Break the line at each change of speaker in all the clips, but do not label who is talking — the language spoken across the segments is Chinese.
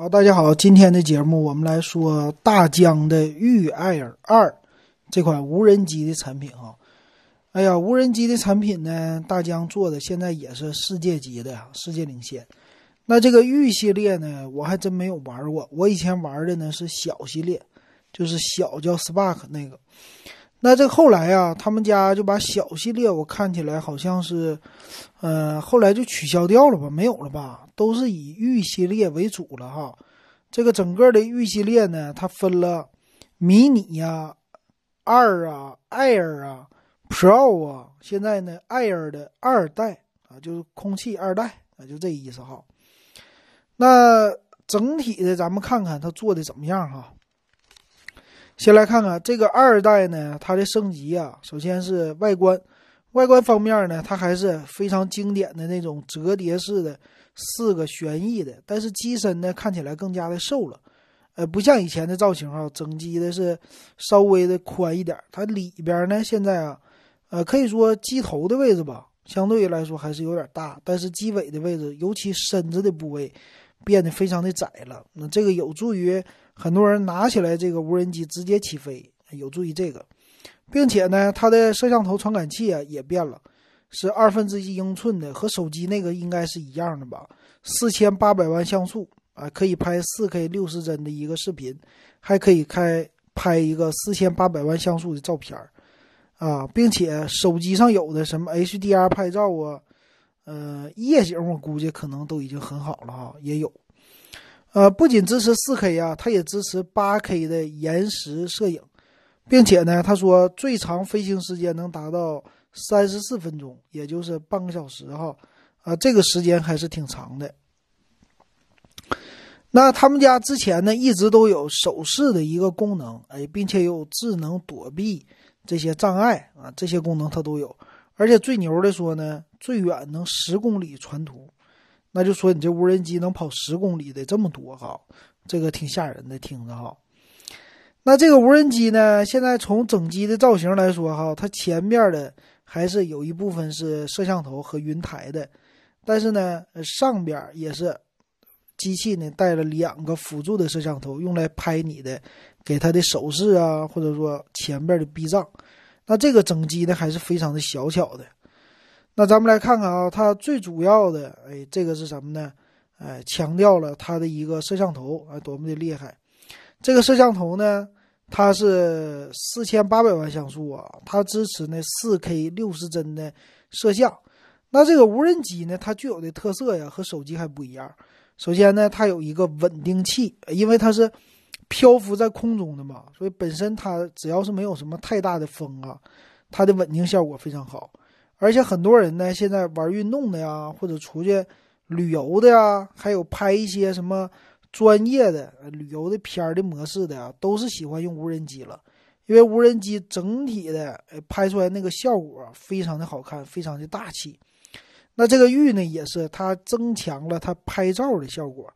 好，大家好，今天的节目我们来说大疆的御爱尔二这款无人机的产品哈。哎呀，无人机的产品呢，大疆做的现在也是世界级的，世界领先。那这个御系列呢，我还真没有玩过，我以前玩的呢是小系列，就是小叫 Spark 那个。那这后来啊，他们家就把小系列，我看起来好像是，呃，后来就取消掉了吧，没有了吧，都是以玉系列为主了哈。这个整个的玉系列呢，它分了迷你呀、二啊、Air 啊、Pro 啊，现在呢，Air 的二代啊，就是空气二代啊，就这意思哈。那整体的，咱们看看它做的怎么样哈。先来看看这个二代呢，它的升级啊，首先是外观，外观方面呢，它还是非常经典的那种折叠式的四个旋翼的，但是机身呢看起来更加的瘦了，呃，不像以前的造型啊，整机的是稍微的宽一点，它里边呢现在啊，呃，可以说机头的位置吧，相对来说还是有点大，但是机尾的位置，尤其身子的部位变得非常的窄了，那这个有助于。很多人拿起来这个无人机直接起飞，有助于这个，并且呢，它的摄像头传感器啊也变了，是二分之一英寸的，和手机那个应该是一样的吧？四千八百万像素啊，可以拍四 K 六十帧的一个视频，还可以开拍一个四千八百万像素的照片啊，并且手机上有的什么 HDR 拍照啊，呃，夜景我估计可能都已经很好了哈，也有。呃，不仅支持 4K 啊，它也支持 8K 的延时摄影，并且呢，他说最长飞行时间能达到三十四分钟，也就是半个小时哈，啊，这个时间还是挺长的。那他们家之前呢，一直都有手势的一个功能，哎，并且有智能躲避这些障碍啊，这些功能它都有，而且最牛的说呢，最远能十公里传图。那就说你这无人机能跑十公里的这么多哈，这个挺吓人的，听着哈。那这个无人机呢，现在从整机的造型来说哈，它前面的还是有一部分是摄像头和云台的，但是呢，上边也是机器呢带了两个辅助的摄像头，用来拍你的给它的手势啊，或者说前边的避障。那这个整机呢还是非常的小巧的。那咱们来看看啊，它最主要的，哎，这个是什么呢？哎，强调了它的一个摄像头啊，多么的厉害！这个摄像头呢，它是四千八百万像素啊，它支持呢四 K 六十帧的摄像。那这个无人机呢，它具有的特色呀，和手机还不一样。首先呢，它有一个稳定器，因为它是漂浮在空中的嘛，所以本身它只要是没有什么太大的风啊，它的稳定效果非常好。而且很多人呢，现在玩运动的呀，或者出去旅游的呀，还有拍一些什么专业的旅游的片儿的模式的呀，都是喜欢用无人机了。因为无人机整体的拍出来那个效果非常的好看，非常的大气。那这个玉呢，也是它增强了它拍照的效果。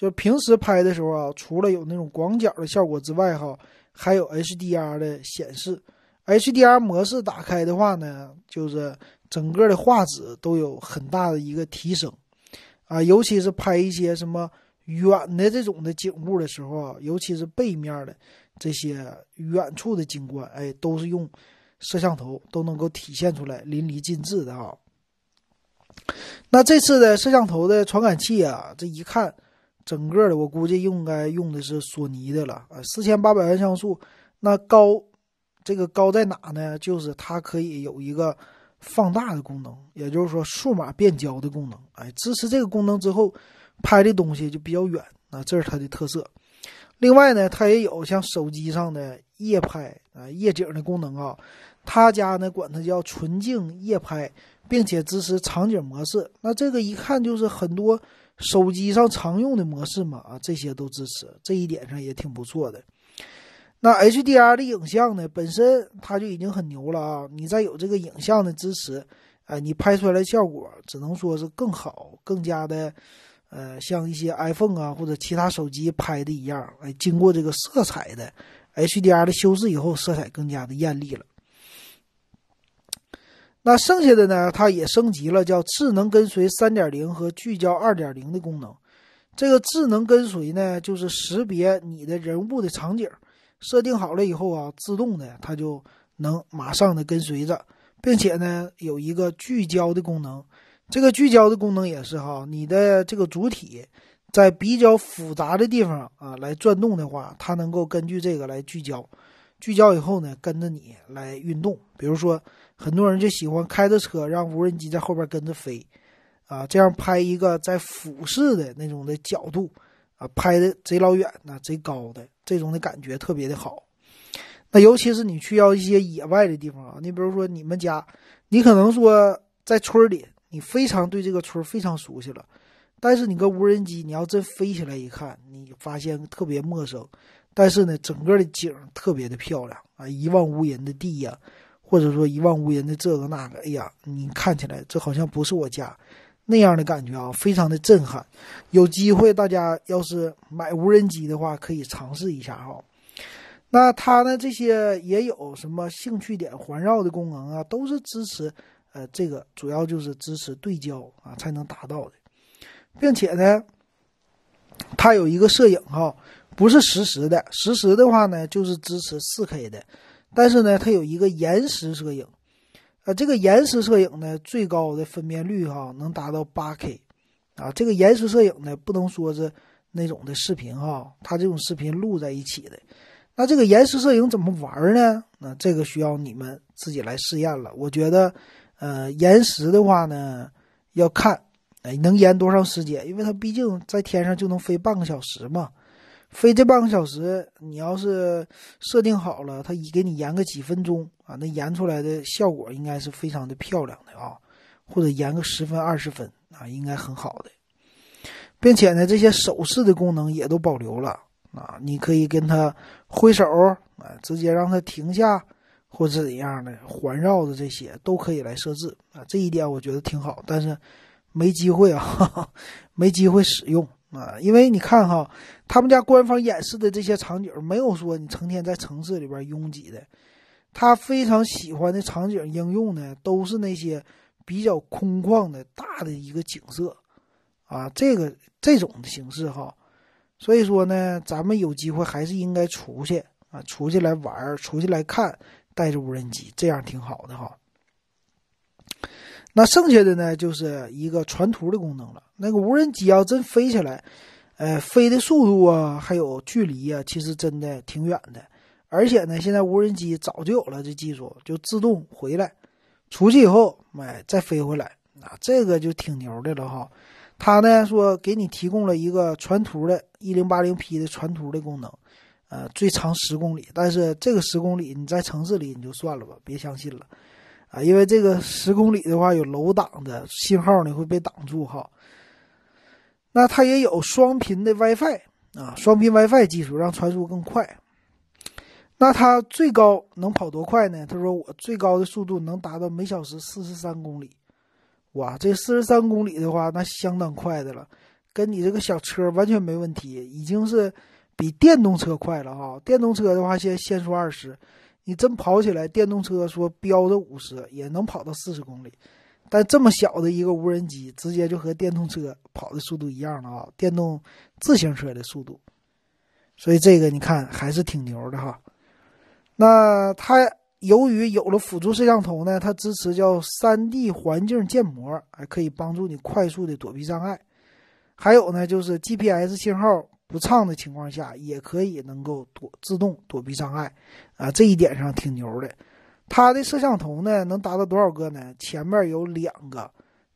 就是平时拍的时候啊，除了有那种广角的效果之外，哈，还有 HDR 的显示。HDR 模式打开的话呢，就是整个的画质都有很大的一个提升，啊，尤其是拍一些什么远的这种的景物的时候啊，尤其是背面的这些远处的景观，哎，都是用摄像头都能够体现出来淋漓尽致的啊。那这次的摄像头的传感器啊，这一看，整个的我估计应该用的是索尼的了啊，四千八百万像素，那高。这个高在哪呢？就是它可以有一个放大的功能，也就是说数码变焦的功能。哎，支持这个功能之后，拍的东西就比较远啊，这是它的特色。另外呢，它也有像手机上的夜拍啊、夜景的功能啊。他家呢管它叫纯净夜拍，并且支持场景模式。那这个一看就是很多手机上常用的模式嘛啊，这些都支持，这一点上也挺不错的。那 HDR 的影像呢，本身它就已经很牛了啊！你再有这个影像的支持，哎，你拍出来的效果只能说是更好，更加的，呃，像一些 iPhone 啊或者其他手机拍的一样，哎，经过这个色彩的 HDR 的修饰以后，色彩更加的艳丽了。那剩下的呢，它也升级了，叫智能跟随3.0和聚焦2.0的功能。这个智能跟随呢，就是识别你的人物的场景，设定好了以后啊，自动的它就能马上的跟随着，并且呢有一个聚焦的功能。这个聚焦的功能也是哈，你的这个主体在比较复杂的地方啊来转动的话，它能够根据这个来聚焦。聚焦以后呢，跟着你来运动。比如说，很多人就喜欢开着车，让无人机在后边跟着飞，啊，这样拍一个在俯视的那种的角度，啊，拍的贼老远呐，贼高的这种的感觉特别的好。那尤其是你去到一些野外的地方啊，你比如说你们家，你可能说在村里，你非常对这个村非常熟悉了，但是你个无人机，你要真飞起来一看，你发现特别陌生。但是呢，整个的景特别的漂亮啊，一望无垠的地呀，或者说一望无垠的这个那个，哎呀，你看起来这好像不是我家那样的感觉啊，非常的震撼。有机会大家要是买无人机的话，可以尝试一下哈。那它呢，这些也有什么兴趣点环绕的功能啊，都是支持，呃，这个主要就是支持对焦啊才能达到的，并且呢，它有一个摄影哈。不是实时的，实时的话呢，就是支持 4K 的，但是呢，它有一个延时摄影，啊，这个延时摄影呢，最高的分辨率哈能达到 8K，啊，这个延时摄影呢，不能说是那种的视频哈，它这种视频录在一起的，那这个延时摄影怎么玩呢？那这个需要你们自己来试验了。我觉得，呃，延时的话呢，要看，哎，能延多长时间？因为它毕竟在天上就能飞半个小时嘛。飞这半个小时，你要是设定好了，它给你延个几分钟啊，那延出来的效果应该是非常的漂亮的啊，或者延个十分二十分啊，应该很好的，并且呢，这些手势的功能也都保留了啊，你可以跟它挥手啊，直接让它停下，或者怎样的环绕的这些都可以来设置啊，这一点我觉得挺好，但是没机会啊，没机会使用。啊，因为你看哈，他们家官方演示的这些场景，没有说你成天在城市里边拥挤的，他非常喜欢的场景应用呢，都是那些比较空旷的大的一个景色，啊，这个这种的形式哈，所以说呢，咱们有机会还是应该出去啊，出去来玩，出去来看，带着无人机，这样挺好的哈。那剩下的呢，就是一个传图的功能了。那个无人机要真飞起来，呃，飞的速度啊，还有距离啊，其实真的挺远的。而且呢，现在无人机早就有了这技术，就自动回来，出去以后，哎，再飞回来，啊，这个就挺牛的了哈。它呢说给你提供了一个传图的 1080P 的传图的功能，呃，最长十公里。但是这个十公里你在城市里你就算了吧，别相信了。啊，因为这个十公里的话有楼挡的信号呢会被挡住哈。那它也有双频的 WiFi 啊，双频 WiFi 技术让传输更快。那它最高能跑多快呢？他说我最高的速度能达到每小时四十三公里。哇，这四十三公里的话，那相当快的了，跟你这个小车完全没问题，已经是比电动车快了哈。电动车的话，现在限速二十。你真跑起来，电动车说标着五十也能跑到四十公里，但这么小的一个无人机，直接就和电动车跑的速度一样了啊！电动自行车的速度，所以这个你看还是挺牛的哈。那它由于有了辅助摄像头呢，它支持叫三 D 环境建模，还可以帮助你快速的躲避障碍。还有呢，就是 GPS 信号。不畅的情况下，也可以能够躲自动躲避障碍，啊，这一点上挺牛的。它的摄像头呢，能达到多少个呢？前面有两个，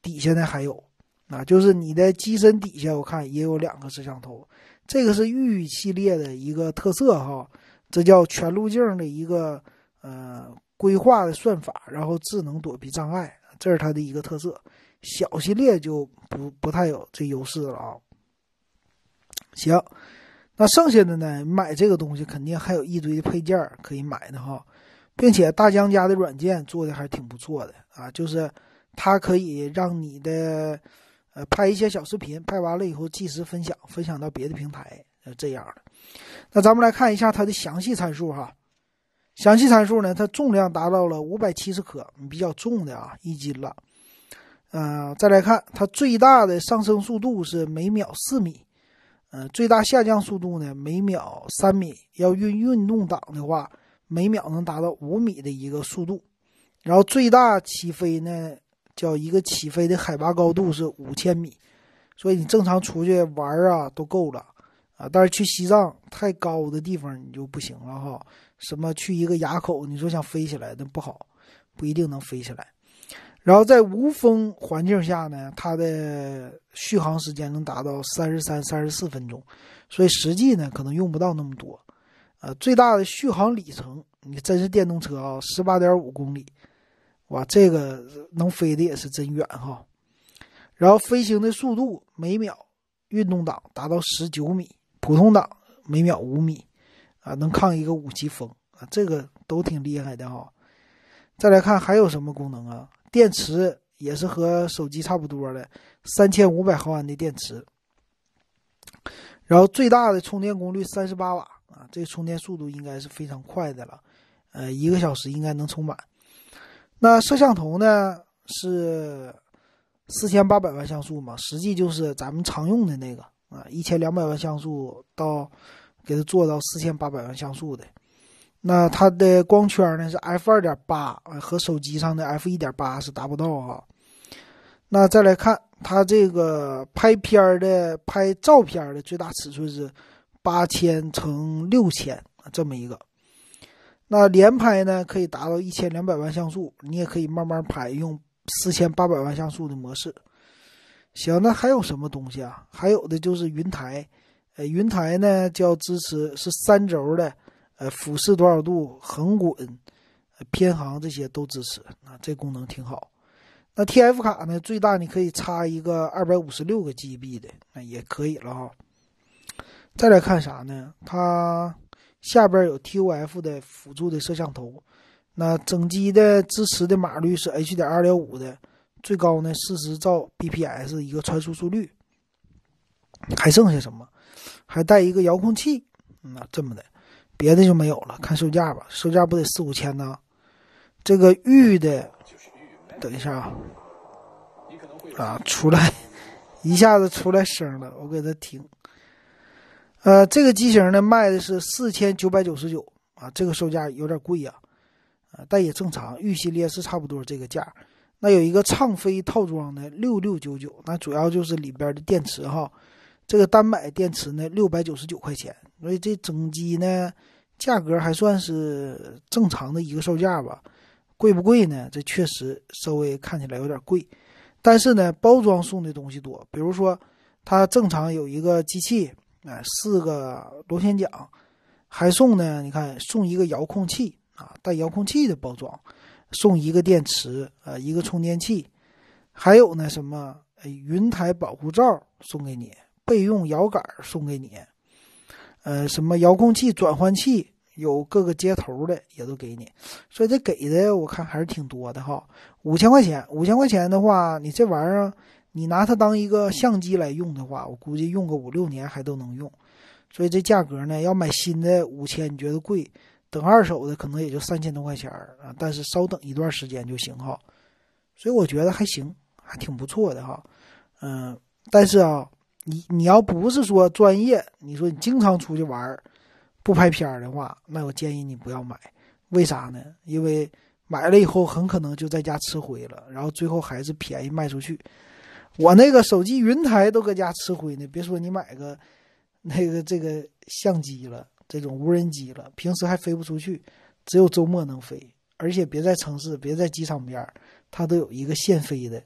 底下呢还有，啊，就是你的机身底下，我看也有两个摄像头。这个是玉系列的一个特色哈，这叫全路径的一个呃规划的算法，然后智能躲避障碍，这是它的一个特色。小系列就不不太有这优势了啊。行，那剩下的呢？买这个东西肯定还有一堆的配件可以买的哈，并且大疆家的软件做的还挺不错的啊，就是它可以让你的呃拍一些小视频，拍完了以后即时分享，分享到别的平台，呃这样的。那咱们来看一下它的详细参数哈，详细参数呢，它重量达到了五百七十克，比较重的啊，一斤了。嗯，再来看它最大的上升速度是每秒四米，呃，最大下降速度呢每秒三米，要运运动档的话，每秒能达到五米的一个速度。然后最大起飞呢，叫一个起飞的海拔高度是五千米，所以你正常出去玩啊都够了啊。但是去西藏太高的地方你就不行了哈，什么去一个垭口，你说想飞起来那不好，不一定能飞起来。然后在无风环境下呢，它的续航时间能达到三十三、三十四分钟，所以实际呢可能用不到那么多。呃，最大的续航里程，你真是电动车啊，十八点五公里。哇，这个能飞的也是真远哈！然后飞行的速度每秒运动档达到十九米，普通档每秒五米，啊，能抗一个五级风啊，这个都挺厉害的哈。再来看还有什么功能啊？电池也是和手机差不多的，三千五百毫安的电池，然后最大的充电功率三十八瓦啊，这个充电速度应该是非常快的了，呃，一个小时应该能充满。那摄像头呢是四千八百万像素嘛，实际就是咱们常用的那个啊，一千两百万像素到给它做到四千八百万像素的。那它的光圈呢是 f 二点八，和手机上的 f 一点八是达不到哈。那再来看它这个拍片的拍照片的最大尺寸是八千乘六千这么一个。那连拍呢，可以达到一千两百万像素，你也可以慢慢拍，用四千八百万像素的模式。行，那还有什么东西啊？还有的就是云台，呃，云台呢叫支持是三轴的，呃，俯视多少度、横滚、偏航这些都支持啊，这功能挺好。那 TF 卡呢，最大你可以插一个二百五十六个 GB 的，那也可以了哈。再来看啥呢？它。下边有 TOF 的辅助的摄像头，那整机的支持的码率是 H 点二点五的，最高呢四十兆 bps 一个传输速率。还剩下什么？还带一个遥控器，那这么的，别的就没有了。看售价吧，售价不得四五千呢？这个玉的，等一下啊，啊，出来 一下子出来声了，我给他停。呃，这个机型呢卖的是四千九百九十九啊，这个售价有点贵呀，啊，但也正常，玉系列是差不多这个价。那有一个畅飞套装的六六九九，那主要就是里边的电池哈，这个单买电池呢六百九十九块钱，所以这整机呢价格还算是正常的一个售价吧。贵不贵呢？这确实稍微看起来有点贵，但是呢包装送的东西多，比如说它正常有一个机器。哎，四个螺旋桨，还送呢。你看，送一个遥控器啊，带遥控器的包装，送一个电池，呃，一个充电器，还有呢什么？云台保护罩送给你，备用摇杆送给你，呃，什么遥控器转换器，有各个接头的也都给你。所以这给的我看还是挺多的哈。五千块钱，五千块钱的话，你这玩意儿。你拿它当一个相机来用的话，我估计用个五六年还都能用，所以这价格呢，要买新的五千，你觉得贵？等二手的可能也就三千多块钱啊，但是稍等一段时间就行哈。所以我觉得还行，还挺不错的哈。嗯，但是啊，你你要不是说专业，你说你经常出去玩不拍片的话，那我建议你不要买。为啥呢？因为买了以后很可能就在家吃灰了，然后最后还是便宜卖出去。我那个手机云台都搁家吃灰呢，别说你买个那个这个相机了，这种无人机了，平时还飞不出去，只有周末能飞，而且别在城市，别在机场边它都有一个限飞的，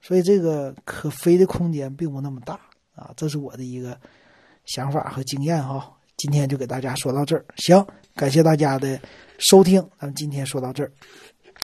所以这个可飞的空间并不那么大啊。这是我的一个想法和经验哈。今天就给大家说到这儿，行，感谢大家的收听，咱们今天说到这儿。